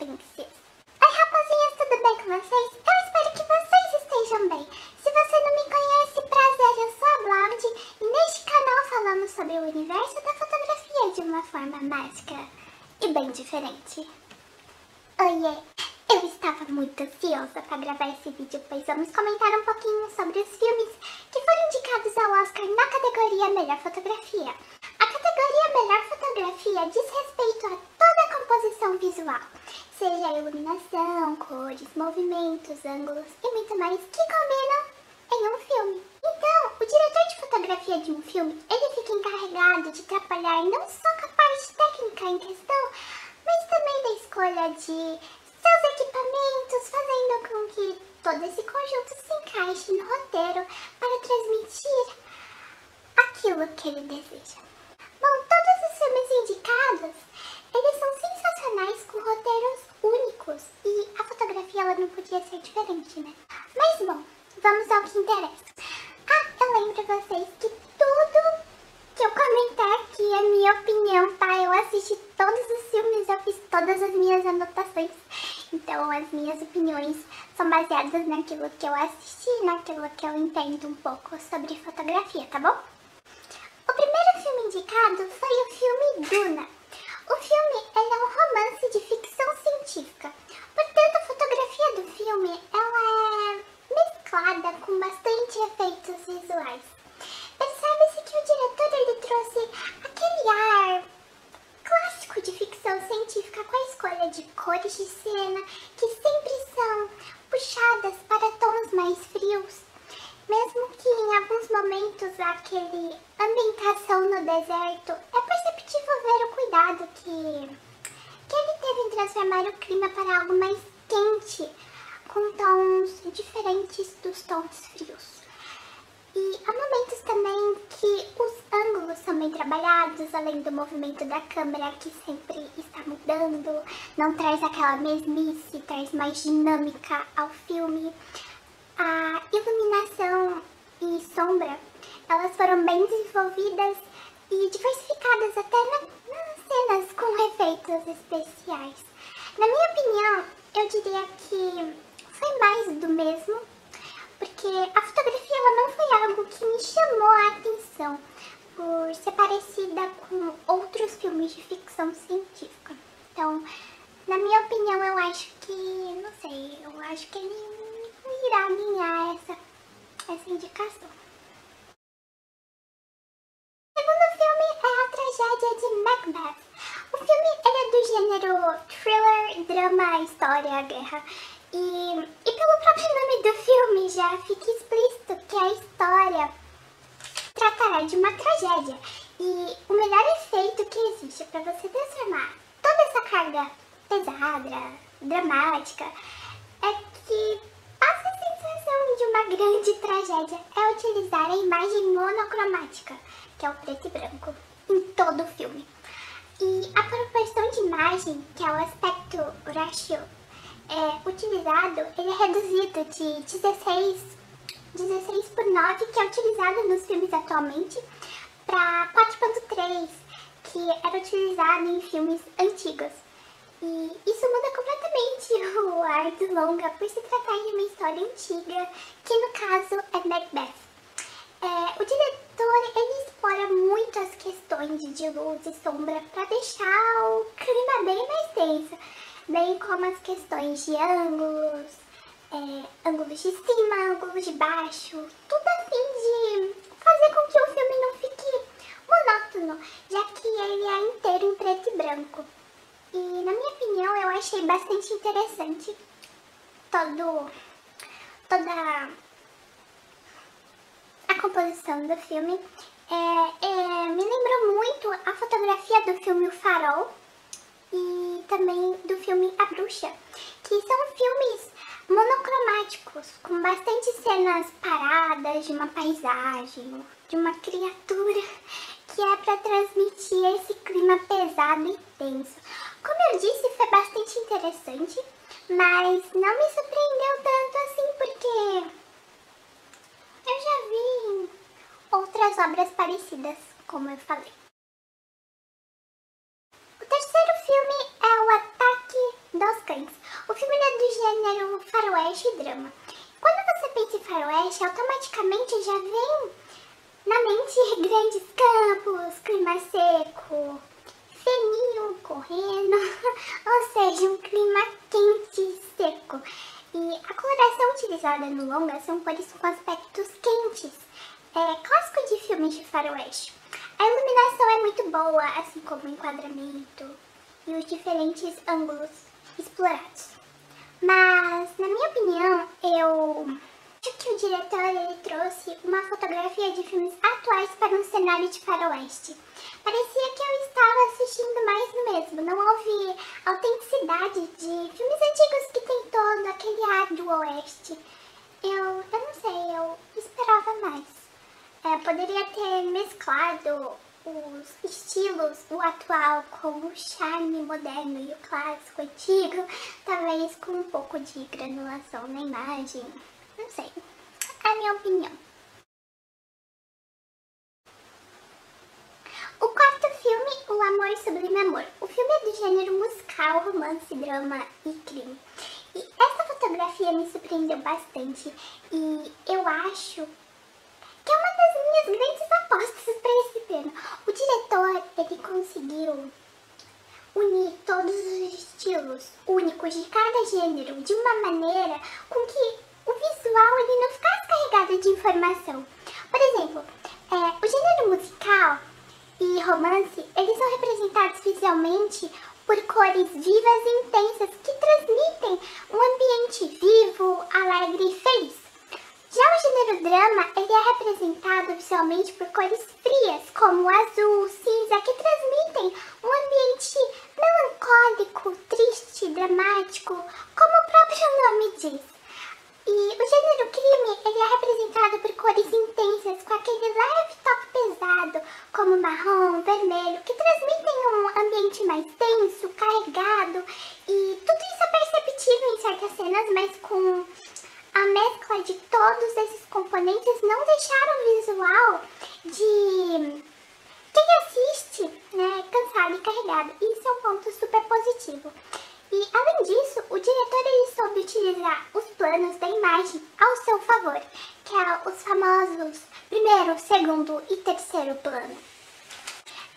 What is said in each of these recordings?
princesa. Oi rapazinhas, tudo bem com vocês? Eu espero que vocês estejam bem. Se você não me conhece, prazer, eu sou a Blonde e neste canal falamos sobre o universo da fotografia de uma forma mágica e bem diferente. Oiê! Eu estava muito ansiosa para gravar esse vídeo, pois vamos comentar um pouquinho sobre os filmes que foram indicados ao Oscar na categoria Melhor Fotografia. A categoria Melhor Fotografia diz respeito a toda a composição visual, seja a iluminação, cores, ângulos e muito mais que combinam em um filme. Então, o diretor de fotografia de um filme, ele fica encarregado de trabalhar não só com a parte técnica em questão, mas também da escolha de seus equipamentos, fazendo com que todo esse conjunto se encaixe no roteiro para transmitir aquilo que ele deseja. Bom, todos os filmes indicados, eles são sensacionais com roteiros únicos ela não podia ser diferente, né? Mas bom, vamos ao que interessa. Ah, eu lembro vocês que tudo que eu comentar aqui é minha opinião, tá? Eu assisti todos os filmes, eu fiz todas as minhas anotações. Então as minhas opiniões são baseadas naquilo que eu assisti, naquilo que eu entendo um pouco sobre fotografia, tá bom? O primeiro filme indicado foi o filme Duna. O filme é um romance de ficção científica. Portanto, fotografia do filme ela é mesclada com bastante efeitos visuais. Percebe-se que o diretor ele trouxe aquele ar clássico de ficção científica com a escolha de cores de cena que sempre são puxadas para tons mais frios. Mesmo que em alguns momentos aquele ambientação no deserto, é perceptível ver o cuidado que, que ele teve em transformar o clima para algo mais quente, com tons diferentes dos tons frios. E há momentos também que os ângulos são bem trabalhados, além do movimento da câmera que sempre está mudando, não traz aquela mesmice, traz mais dinâmica ao filme. A iluminação e sombra, elas foram bem desenvolvidas e diversificadas até na, nas cenas com efeitos especiais. Na minha opinião, eu diria que foi mais do mesmo, porque a fotografia ela não foi algo que me chamou a atenção por ser parecida com outros filmes de ficção científica. Então, na minha opinião, eu acho que, não sei, eu acho que ele irá ganhar essa, essa indicação. O segundo filme é a tragédia de Macbeth. O filme gênero thriller, drama, história, guerra. E, e pelo próprio nome do filme já fica explícito que a história tratará de uma tragédia. E o melhor efeito que existe para você transformar toda essa carga pesada, dramática, é que passa a sensação de uma grande tragédia é utilizar a imagem monocromática, que é o preto e branco, em todo o filme. E a proporção de imagem, que é o aspecto ratio é, utilizado, ele é reduzido de 16, 16 por 9, que é utilizado nos filmes atualmente, para 4.3, que era utilizado em filmes antigos. E isso muda completamente o ar do longa, por se tratar de uma história antiga, que no caso é Macbeth. É, o diretor ele explora muito as questões de luz e sombra para deixar o clima bem mais tenso bem como as questões de ângulos, é, ângulos de cima, ângulos de baixo, tudo a fim de fazer com que o filme não fique monótono, já que ele é inteiro em preto e branco. E na minha opinião eu achei bastante interessante todo, toda composição do filme. É, é, me lembrou muito a fotografia do filme O Farol, e também do filme A Bruxa, que são filmes monocromáticos, com bastante cenas paradas de uma paisagem, de uma criatura, que é para transmitir esse clima pesado e tenso. Como eu disse, foi bastante interessante, mas não me surpreendeu tanto assim, porque eu já vi outras obras parecidas, como eu falei. O terceiro filme é O Ataque dos Cães. O filme é do gênero faroeste e drama. Quando você pensa em faroeste, automaticamente já vem na mente grandes campos, clima seco, feninho correndo, ou seja, um clima quente e seco. E a coloração utilizada no longa são cores com aspectos quentes, é, clássico de filmes de faroeste. A iluminação é muito boa, assim como o enquadramento e os diferentes ângulos explorados. Mas, na minha opinião, eu acho que o diretor ele trouxe uma fotografia de filmes atuais para um cenário de faroeste. Parecia que eu estava assistindo mais do mesmo, não houve autenticidade de filmes antigos que tem todo aquele ar do oeste. Eu, eu não sei, eu esperava mais. É, poderia ter mesclado os estilos, o atual com o charme moderno e o clássico antigo, talvez com um pouco de granulação na imagem, não sei, é a minha opinião. O quarto filme, O Amor Sublime Amor. O filme é do gênero musical, romance, drama e crime. E essa fotografia me surpreendeu bastante e eu acho que é uma das minhas grandes apostas para esse tema. O diretor, ele conseguiu unir todos os estilos únicos de cada gênero de uma maneira com que o visual ele não ficasse carregado de informação. Por exemplo, é, o gênero musical romance, eles são representados visualmente por cores vivas e intensas que transmitem um ambiente vivo, alegre e feliz. Já o gênero drama, ele é representado visualmente por cores frias, como azul, cinza, que transmitem um ambiente melancólico, triste, dramático, como o próprio nome diz. E o gênero crime, ele é representado por cores intensas, com aquele leve toque pesado, como marrom, vermelho, que transmitem um ambiente mais tenso, carregado, e tudo isso é perceptível em certas cenas, mas com a mescla de todos esses componentes não deixaram o visual de quem assiste né, cansado e carregado. Isso é um ponto super positivo. E além disso, o diretor ele soube utilizar os planos da imagem ao seu favor, que é os famosos primeiro, segundo e terceiro plano.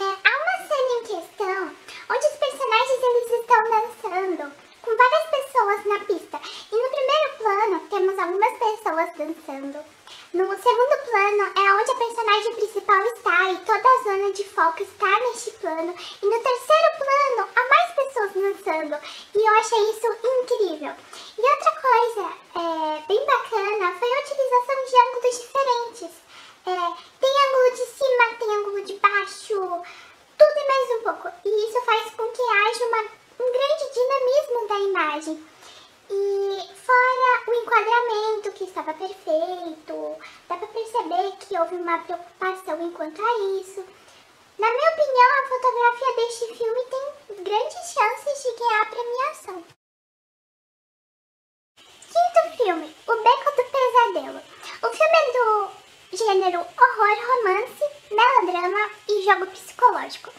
É, há uma cena em questão onde os personagens eles estão dançando com várias pessoas na pista. E no primeiro plano temos algumas pessoas dançando. No segundo plano é onde a personagem principal está e toda a zona de foco está neste plano. E no terceiro plano há mais pessoas dançando. E eu achei isso incrível. E outra coisa é, bem bacana foi a utilização de ângulos diferentes. É, tem ângulo de cima, tem ângulo de baixo, tudo e mais um pouco. E isso faz com que haja uma, um grande dinamismo da imagem. E fora o enquadramento que estava perfeito, dá pra perceber que houve uma preocupação enquanto a isso. Na minha opinião, a fotografia deste filme tem grandes chances de ganhar a premiação. Quinto filme, O Beco do Pesadelo. O filme é do gênero horror, romance, melodrama e jogo psicológico.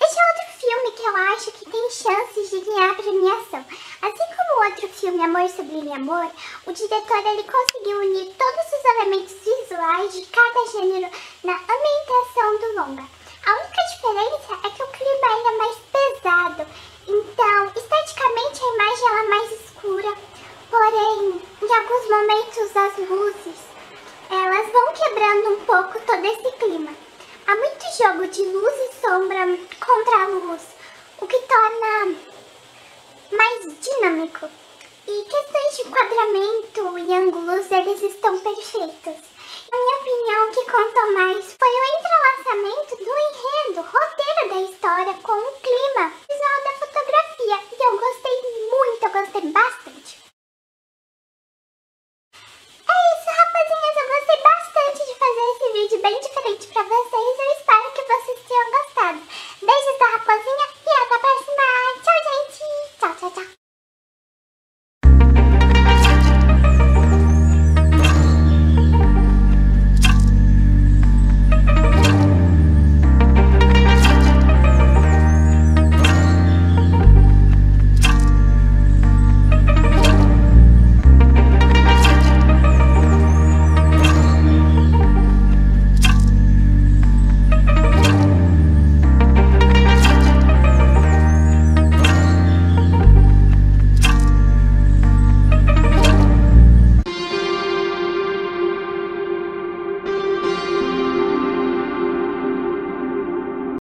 Este é outro filme que eu acho que tem chances de ganhar a premiação. Assim como o outro filme Amor Sublime Amor, o diretor ele conseguiu unir todos os elementos visuais de cada gênero na ambientação do longa. A única diferença é que o clima é mais pesado, então esteticamente a imagem ela é mais escura, porém em alguns momentos as luzes elas vão quebrando um pouco todo esse clima. Há muito jogo de luz e sombra contra a luz, o que torna mais dinâmico. E questões de enquadramento e ângulos, eles estão perfeitos. Minha opinião, que contou mais foi o entrelaçamento do enredo